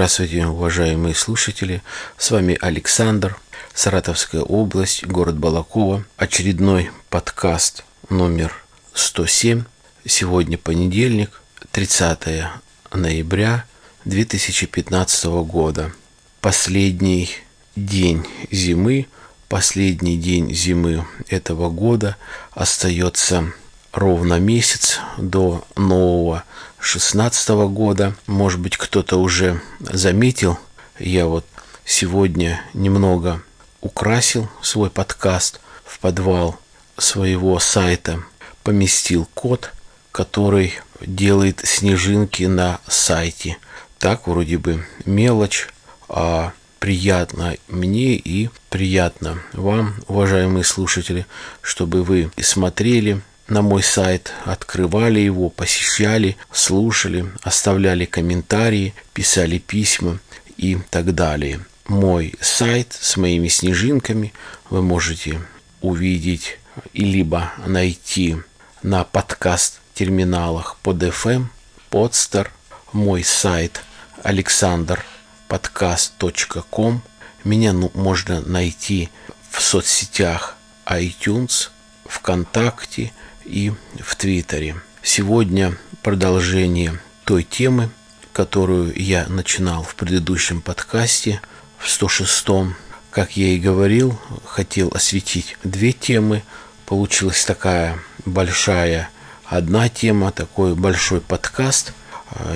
Здравствуйте, уважаемые слушатели. С вами Александр, Саратовская область, город Балакова. Очередной подкаст номер 107. Сегодня понедельник, 30 ноября 2015 года. Последний день зимы, последний день зимы этого года остается ровно месяц до нового 16 года. Может быть, кто-то уже заметил, я вот сегодня немного украсил свой подкаст в подвал своего сайта, поместил код, который делает снежинки на сайте. Так вроде бы мелочь, а приятно мне и приятно вам, уважаемые слушатели, чтобы вы смотрели на мой сайт, открывали его, посещали, слушали, оставляли комментарии, писали письма и так далее. Мой сайт с моими снежинками вы можете увидеть и либо найти на подкаст-терминалах под FM, Podster, мой сайт alexanderpodcast.com. Меня ну, можно найти в соцсетях iTunes, ВКонтакте – и в Твиттере. Сегодня продолжение той темы, которую я начинал в предыдущем подкасте, в 106-м. Как я и говорил, хотел осветить две темы. Получилась такая большая одна тема, такой большой подкаст.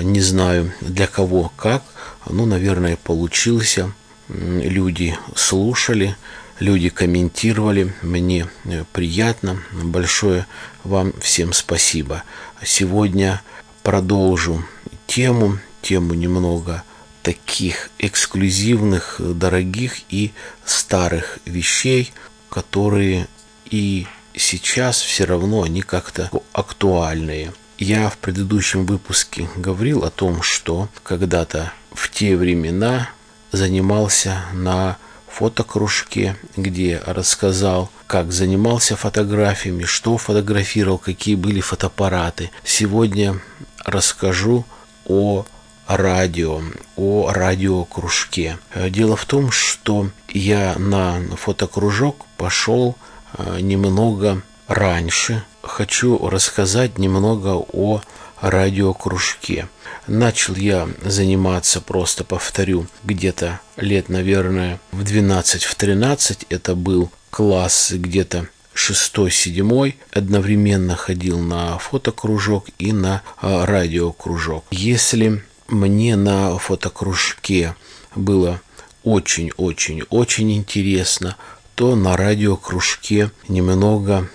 Не знаю для кого как, ну, наверное, получился. Люди слушали, люди комментировали. Мне э, приятно. Большое вам всем спасибо. Сегодня продолжу тему, тему немного таких эксклюзивных, дорогих и старых вещей, которые и сейчас все равно они как-то актуальные. Я в предыдущем выпуске говорил о том, что когда-то в те времена занимался на фотокружке, где рассказал, как занимался фотографиями, что фотографировал, какие были фотоаппараты. Сегодня расскажу о радио, о радиокружке. Дело в том, что я на фотокружок пошел э, немного раньше. Хочу рассказать немного о радиокружке. Начал я заниматься, просто повторю, где-то лет, наверное, в 12, в 13. Это был класс где-то шестой, седьмой, одновременно ходил на фотокружок и на а, радиокружок. Если мне на фотокружке было очень-очень-очень интересно, то на радиокружке немного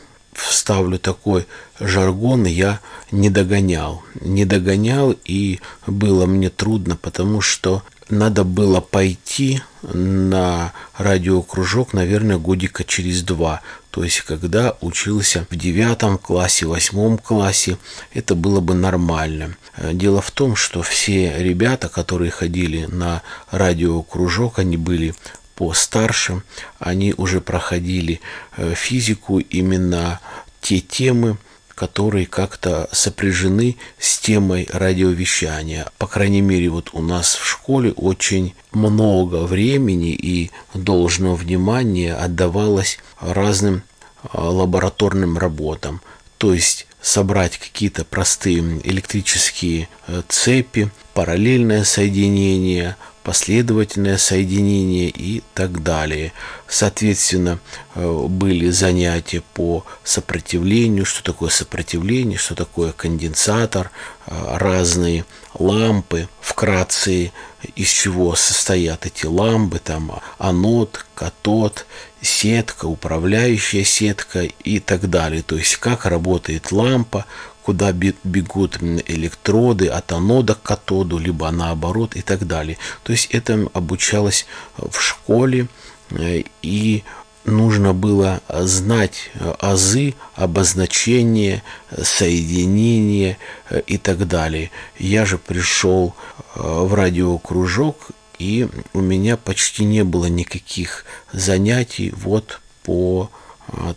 вставлю такой жаргон, я не догонял. Не догонял, и было мне трудно, потому что надо было пойти на радиокружок, наверное, годика через два. То есть, когда учился в девятом классе, восьмом классе, это было бы нормально. Дело в том, что все ребята, которые ходили на радиокружок, они были постарше, они уже проходили э, физику именно те темы, которые как-то сопряжены с темой радиовещания. По крайней мере, вот у нас в школе очень много времени и должного внимания отдавалось разным а, лабораторным работам. То есть собрать какие-то простые электрические э, цепи, параллельное соединение – последовательное соединение и так далее. Соответственно, э, были занятия по сопротивлению, что такое сопротивление, что такое конденсатор, э, разные лампы, вкратце из чего состоят эти лампы, там анод, катод, сетка, управляющая сетка и так далее. То есть как работает лампа, куда бегут электроды от анода к катоду, либо наоборот и так далее. То есть это обучалось в школе э, и нужно было знать азы, обозначения, соединения э, и так далее. Я же пришел э, в радиокружок, и у меня почти не было никаких занятий вот по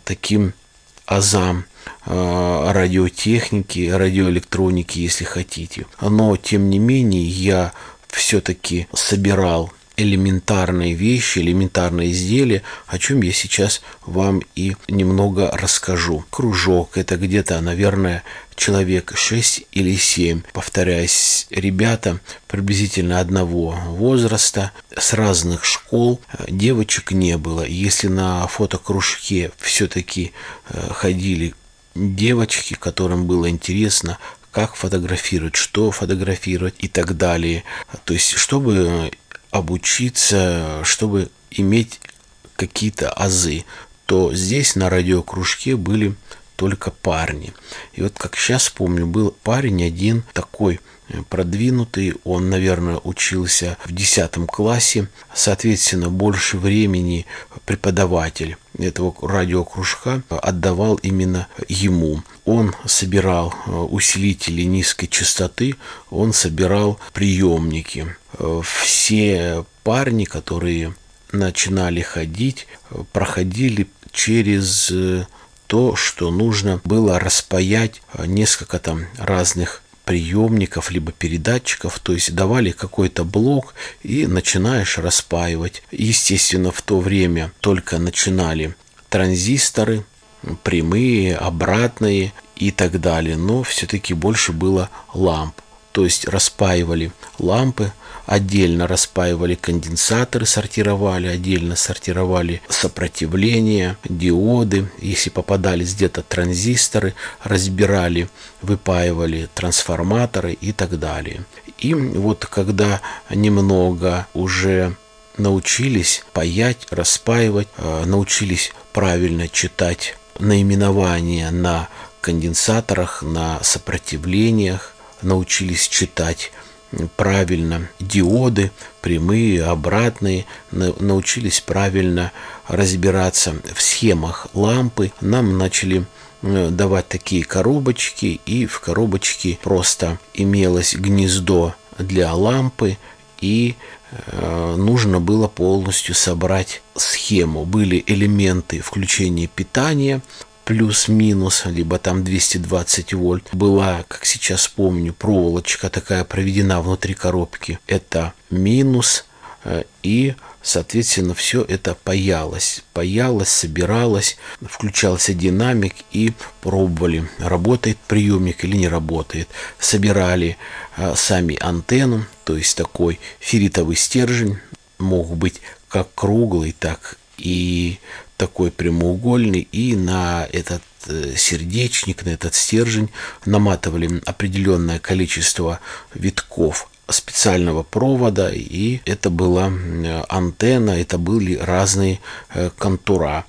таким азам радиотехники, радиоэлектроники, если хотите. Но, тем не менее, я все-таки собирал элементарные вещи, элементарные изделия, о чем я сейчас вам и немного расскажу. Кружок – это где-то, наверное, человек 6 или 7. Повторяюсь, ребята приблизительно одного возраста, с разных школ, девочек не было. Если на фотокружке все-таки э, ходили девочки, которым было интересно, как фотографировать, что фотографировать и так далее. То есть, чтобы обучиться, чтобы иметь какие-то азы, то здесь на радиокружке были только парни. И вот как сейчас помню, был парень один такой э, продвинутый, он, наверное, учился в 10 классе, соответственно, больше времени преподаватель этого радиокружка отдавал именно ему. Он собирал э, усилители низкой частоты, он собирал приемники. Э, все парни, которые начинали ходить, проходили через то, что нужно было распаять несколько там разных приемников либо передатчиков, то есть давали какой-то блок и начинаешь распаивать. Естественно, в то время только начинали транзисторы, прямые, обратные и так далее, но все-таки больше было ламп. То есть распаивали лампы, отдельно распаивали конденсаторы, сортировали, отдельно сортировали сопротивление, диоды. Если попадались где-то транзисторы, разбирали, выпаивали трансформаторы и так далее. И вот когда немного уже научились паять, распаивать, э, научились правильно читать наименования на конденсаторах, на сопротивлениях, научились читать правильно диоды, прямые, обратные, научились правильно разбираться в схемах лампы. Нам начали э, давать такие коробочки, и в коробочке просто имелось гнездо для лампы, и э, нужно было полностью собрать схему. Были элементы включения питания, плюс-минус, либо там 220 вольт. Была, как сейчас помню, проволочка такая проведена внутри коробки. Это минус. Э, и, соответственно, все это паялось. Паялось, собиралось, включался динамик и пробовали, работает приемник или не работает. Собирали э, сами антенну, то есть такой ферритовый стержень, мог быть как круглый, так и такой прямоугольный, и на этот э, сердечник, на этот стержень наматывали определенное количество витков специального провода, и это была антенна, это были разные э, контура.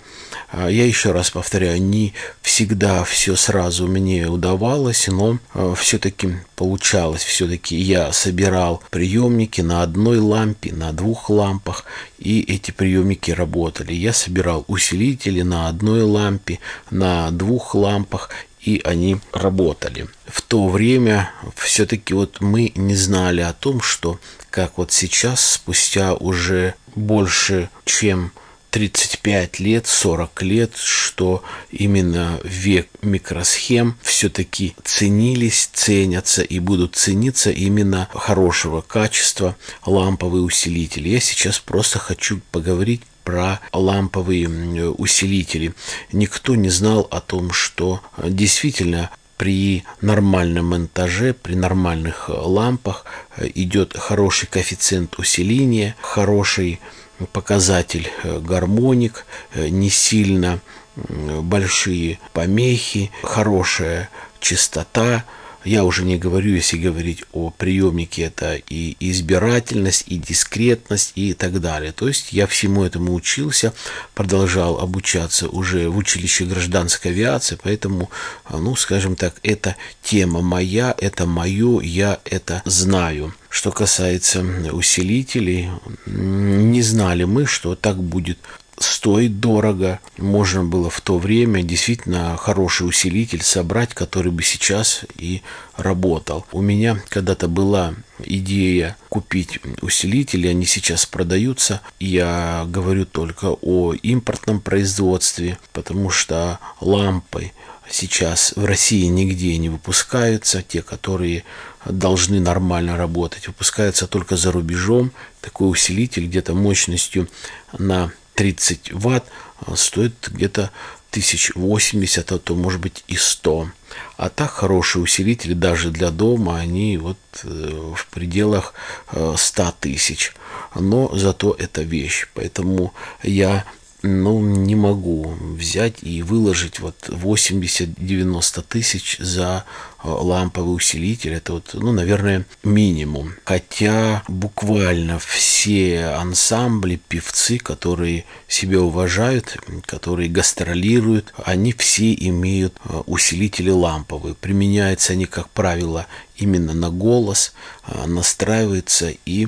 А, я еще раз повторяю, не всегда все сразу мне удавалось, но э, все-таки получалось. Все-таки я собирал приемники на одной лампе, на двух лампах, и эти приемники работали. Я собирал усилители на одной лампе, на двух лампах, и они работали. В то время все-таки вот мы не знали о том, что как вот сейчас, спустя уже больше чем 35 лет, 40 лет, что именно век микросхем все-таки ценились, ценятся и будут цениться именно хорошего качества ламповые усилители. Я сейчас просто хочу поговорить про ламповые усилители. Никто не знал о том, что действительно при нормальном монтаже, при нормальных лампах идет хороший коэффициент усиления, хороший показатель гармоник, не сильно большие помехи, хорошая частота, я уже не говорю, если говорить о приемнике, это и избирательность, и дискретность, и так далее. То есть я всему этому учился, продолжал обучаться уже в училище гражданской авиации, поэтому, ну, скажем так, это тема моя, это мое, я это знаю. Что касается усилителей, не знали мы, что так будет стоит дорого. Можно было в то время действительно хороший усилитель собрать, который бы сейчас и работал. У меня когда-то была идея купить усилители, они сейчас продаются. Я говорю только о импортном производстве, потому что лампы сейчас в России нигде не выпускаются, те, которые должны нормально работать, выпускаются только за рубежом. Такой усилитель где-то мощностью на 30 ватт а, стоит где-то 1080, а то может быть и 100. А так хорошие усилители даже для дома, они вот э, в пределах 100 э, тысяч. Но зато это вещь. Поэтому я ну, не могу взять и выложить вот 80-90 тысяч за э, ламповый усилитель. Это вот, ну, наверное, минимум. Хотя буквально все ансамбли, певцы, которые себя уважают, которые гастролируют, они все имеют э, усилители ламповые. Применяются они, как правило, именно на голос, э, настраиваются и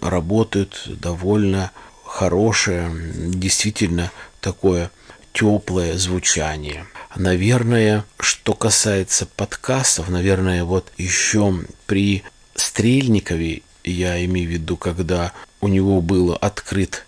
работают довольно хорошее, действительно такое теплое звучание. Наверное, что касается подкастов, наверное, вот еще при Стрельникове, я имею в виду, когда у него был открыт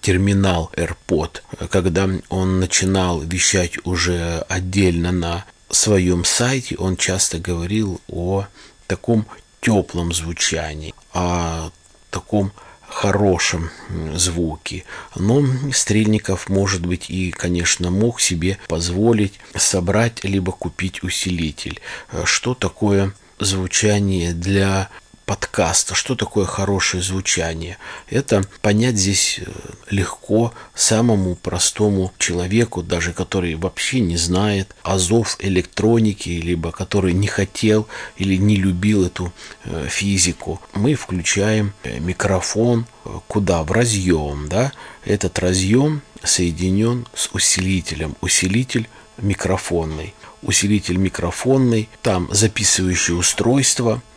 терминал AirPod, когда он начинал вещать уже отдельно на своем сайте, он часто говорил о таком теплом звучании, о таком хорошем звуке. Но Стрельников, может быть, и, конечно, мог себе позволить собрать либо купить усилитель. Что такое звучание для подкаста, что такое хорошее звучание. Это понять здесь э, легко самому простому человеку, даже который вообще не знает азов электроники, либо который не хотел или не любил эту э, физику. Мы включаем э, микрофон куда? В разъем, да? Этот разъем соединен с усилителем. Усилитель микрофонный. Усилитель микрофонный, там записывающее устройство –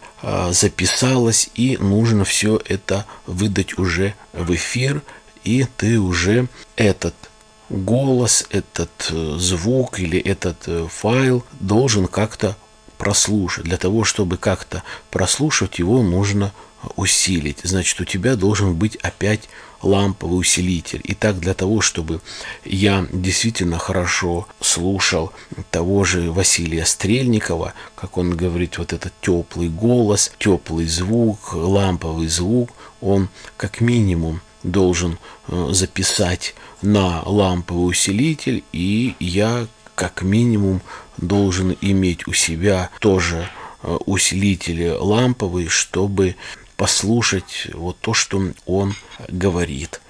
записалось, и нужно все это выдать уже в эфир, и ты уже этот голос, этот э, звук или этот э, файл должен как-то прослушать. Для того, чтобы как-то прослушать его, нужно усилить. Значит, у тебя должен быть опять ламповый усилитель. И так для того, чтобы я действительно хорошо слушал того же Василия Стрельникова, как он говорит, вот этот теплый голос, теплый звук, ламповый звук, он как минимум должен э, записать на ламповый усилитель, и я как минимум должен иметь у себя тоже э, усилители ламповые, чтобы послушать вот то, что он говорит.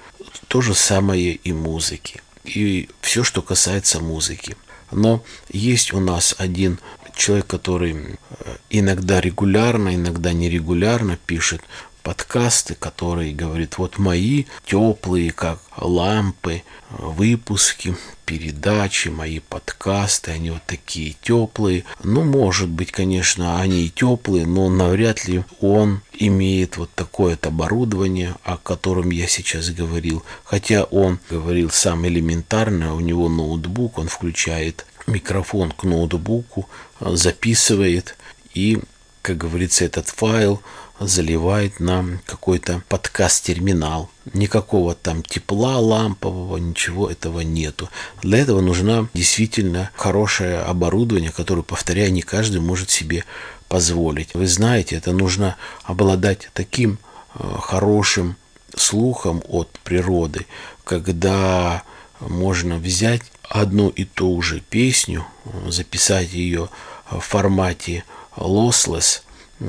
То же самое и музыки. И все, что касается музыки. Но есть у нас один человек, который э, иногда регулярно, иногда нерегулярно пишет подкасты, которые говорит, вот мои теплые, как лампы, выпуски, передачи, мои подкасты, они вот такие теплые. Ну, может быть, конечно, они и теплые, но навряд ли он имеет вот такое-то оборудование, о котором я сейчас говорил. Хотя он говорил сам элементарно, у него ноутбук, он включает микрофон к ноутбуку, записывает и, как говорится, этот файл заливает нам какой-то подкаст-терминал. Никакого там тепла лампового, ничего этого нету. Для этого нужна действительно хорошее оборудование, которое, повторяю, не каждый может себе позволить. Вы знаете, это нужно обладать таким э, хорошим слухом от природы, когда можно взять одну и ту же песню, э, записать ее в формате lossless,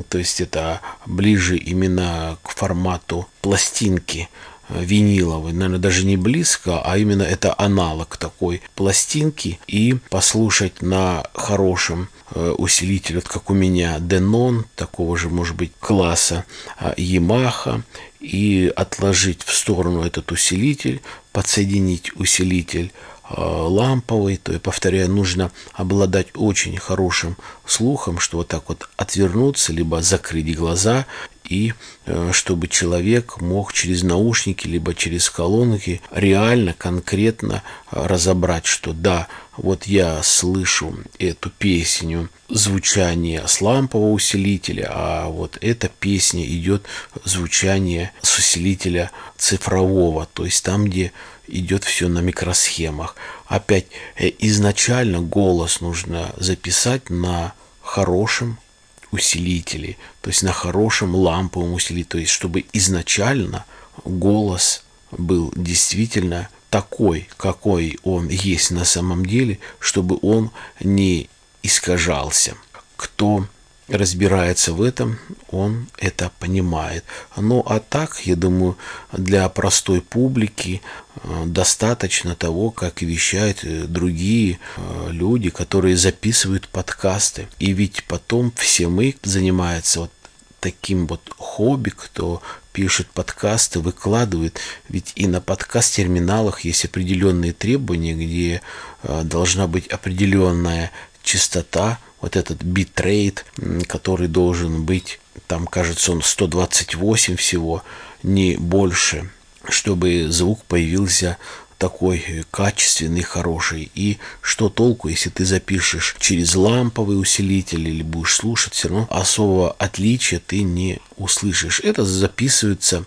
то есть это ближе именно к формату пластинки э, виниловой, наверное, даже не близко, а именно это аналог такой пластинки. И послушать на хорошем э, усилителе, вот как у меня Denon, такого же, может быть, класса э, Yamaha, и отложить в сторону этот усилитель, подсоединить усилитель ламповый, то, я повторяю, нужно обладать очень хорошим слухом, что вот так вот отвернуться, либо закрыть глаза и э, чтобы человек мог через наушники либо через колонки реально, конкретно разобрать, что да, вот я слышу эту песню, звучание с лампового усилителя, а вот эта песня идет звучание с усилителя цифрового, то есть там, где идет все на микросхемах. Опять э, изначально голос нужно записать на хорошем усилителе, то есть на хорошем ламповом усилителе, то есть чтобы изначально голос был действительно такой, какой он есть на самом деле, чтобы он не искажался. Кто разбирается в этом, он это понимает. Ну а так, я думаю, для простой публики э, достаточно того, как вещают э, другие э, люди, которые записывают подкасты. И ведь потом все мы занимаются вот таким вот хобби, кто пишет подкасты, выкладывает. Ведь и на подкаст-терминалах есть определенные требования, где должна быть определенная частота, вот этот битрейт, который должен быть, там, кажется, он 128 всего, не больше, чтобы звук появился такой качественный, хороший. И что толку, если ты запишешь через ламповый усилитель или будешь слушать, все равно особого отличия ты не услышишь. Это записывается,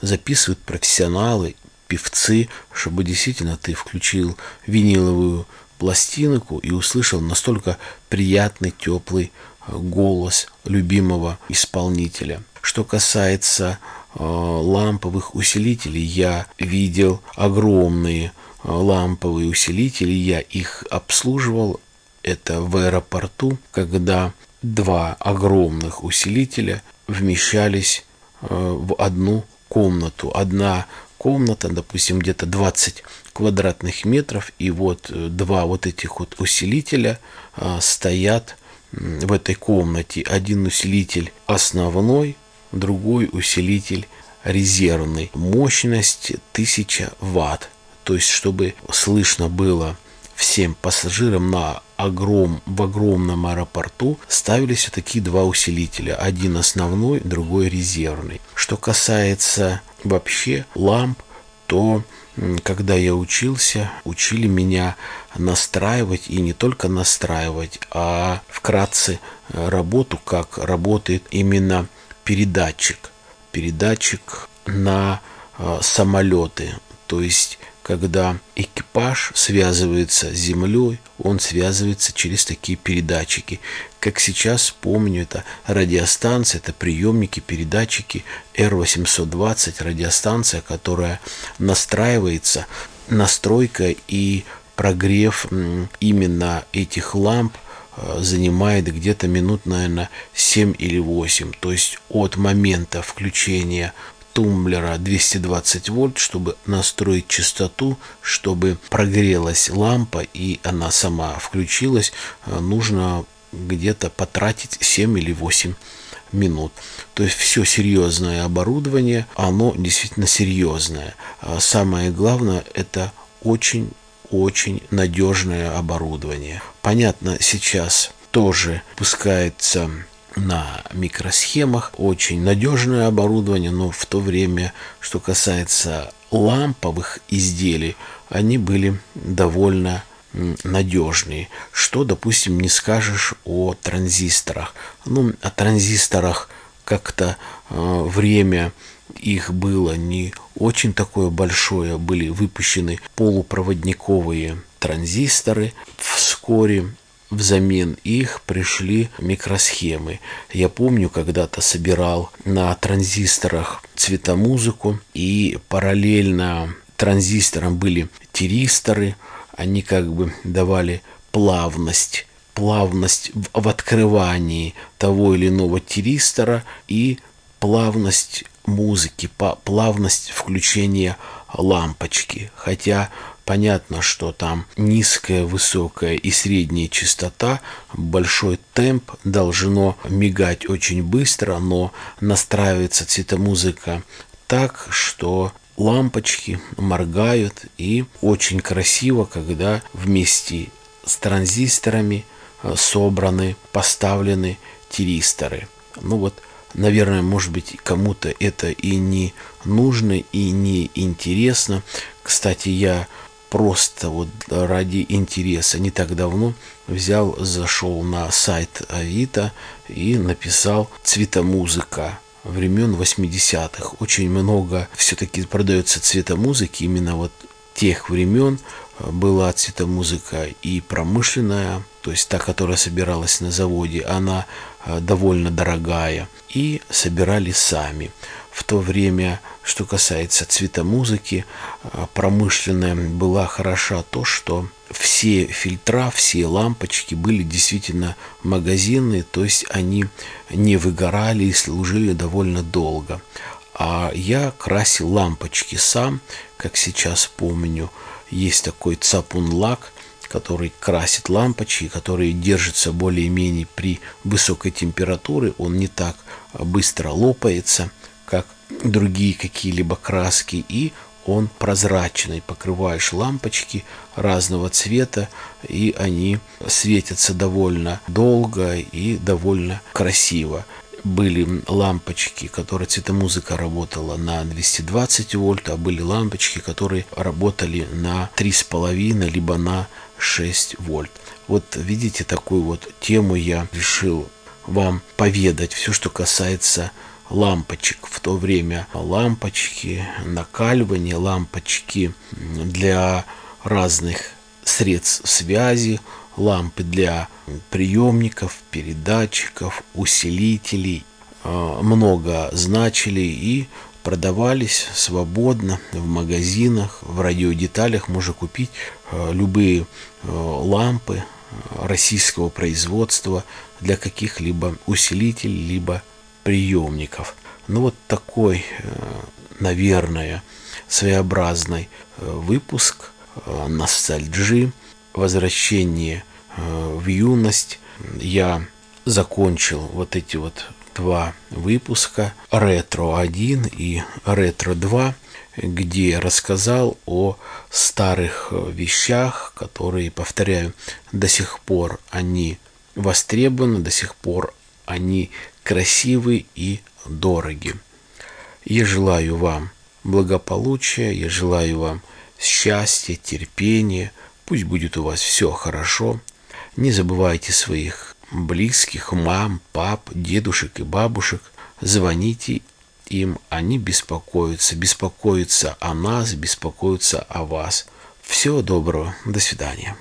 записывают профессионалы, певцы, чтобы действительно ты включил виниловую пластинку и услышал настолько приятный, теплый э, голос любимого исполнителя. Что касается э, ламповых усилителей, я видел огромные э, ламповые усилители, я их обслуживал. Это в аэропорту, когда два огромных усилителя вмещались в одну комнату. Одна комната, допустим, где-то 20 квадратных метров, и вот э, два вот этих вот усилителя а, стоят в этой комнате. Один усилитель основной, другой усилитель резервный. Мощность 1000 ватт. То есть, чтобы слышно было всем пассажирам на огром, в огромном аэропорту ставились такие два усилителя. Один основной, другой резервный. Что касается вообще ламп, то когда я учился, учили меня настраивать и не только настраивать, а вкратце э, работу, как работает именно передатчик. Передатчик на э, самолеты. То есть когда экипаж связывается с землей, он связывается через такие передатчики. Как сейчас помню, это радиостанция, это приемники, передатчики R820, радиостанция, которая настраивается, настройка и прогрев именно этих ламп э, занимает где-то минут, наверное, 7 или 8. То есть от момента включения тумблера 220 вольт, чтобы настроить частоту, чтобы прогрелась лампа и она сама включилась, э, нужно где-то потратить 7 или 8 минут. То есть все серьезное оборудование, оно действительно серьезное. А самое главное, это очень очень надежное оборудование. Понятно, сейчас тоже пускается на микросхемах, очень надежное оборудование, но в то время, что касается ламповых изделий, они были довольно надежные. Что, допустим, не скажешь о транзисторах. Ну, о транзисторах как-то э, время их было не очень такое большое. Были выпущены полупроводниковые транзисторы. Вскоре взамен их пришли микросхемы. Я помню, когда-то собирал на транзисторах цветомузыку, и параллельно транзисторам были тиристоры, они как бы давали плавность плавность в, открывании того или иного тиристора и плавность музыки, плавность включения лампочки. Хотя Понятно, что там низкая, высокая и средняя частота, большой темп должно мигать очень быстро, но настраивается цветомузыка так, что лампочки моргают и очень красиво, когда вместе с транзисторами э, собраны, поставлены тиристоры. Ну вот наверное, может быть, кому-то это и не нужно, и не интересно. Кстати, я просто вот ради интереса не так давно взял, зашел на сайт Авито и написал «Цветомузыка» времен 80-х. Очень много все-таки продается цветомузыки именно вот тех времен. Была цветомузыка и промышленная, то есть та, которая собиралась на заводе, она э, довольно дорогая. И собирали сами. В то время, что касается цветомузыки, э, промышленная была хороша то, что все фильтра, все лампочки были действительно магазинные, то есть они не выгорали и служили довольно долго. А я красил лампочки сам, как сейчас помню. Есть такой цапун-лак, который красит лампочки, который держится более-менее при высокой температуре. Он не так быстро лопается, другие какие-либо краски, и он прозрачный, покрываешь лампочки разного цвета, и они светятся довольно долго и довольно красиво. Были лампочки, которые цветомузыка работала на 220 вольт, а были лампочки, которые работали на 3,5 либо на 6 вольт. Вот видите, такую вот тему я решил вам поведать, все, что касается лампочек в то время. Лампочки, накаливание, лампочки для разных средств связи, лампы для приемников, передатчиков, усилителей. А, много значили и продавались свободно в магазинах, в радиодеталях можно купить а, любые а, лампы российского производства для каких-либо усилителей, либо приемников. Ну вот такой, э, наверное, своеобразный э, выпуск э, ностальджи, возвращение в юность. Я закончил вот эти вот два выпуска ретро 1 и ретро 2 где рассказал о старых вещах, которые, повторяю, до сих пор они востребованы, до сих пор они красивы и дороги. Я желаю вам благополучия, я желаю вам счастья, терпения, пусть будет у вас все хорошо. Не забывайте своих близких, мам, пап, дедушек и бабушек. Звоните им, они беспокоятся, беспокоятся о нас, беспокоятся о вас. Всего доброго, до свидания.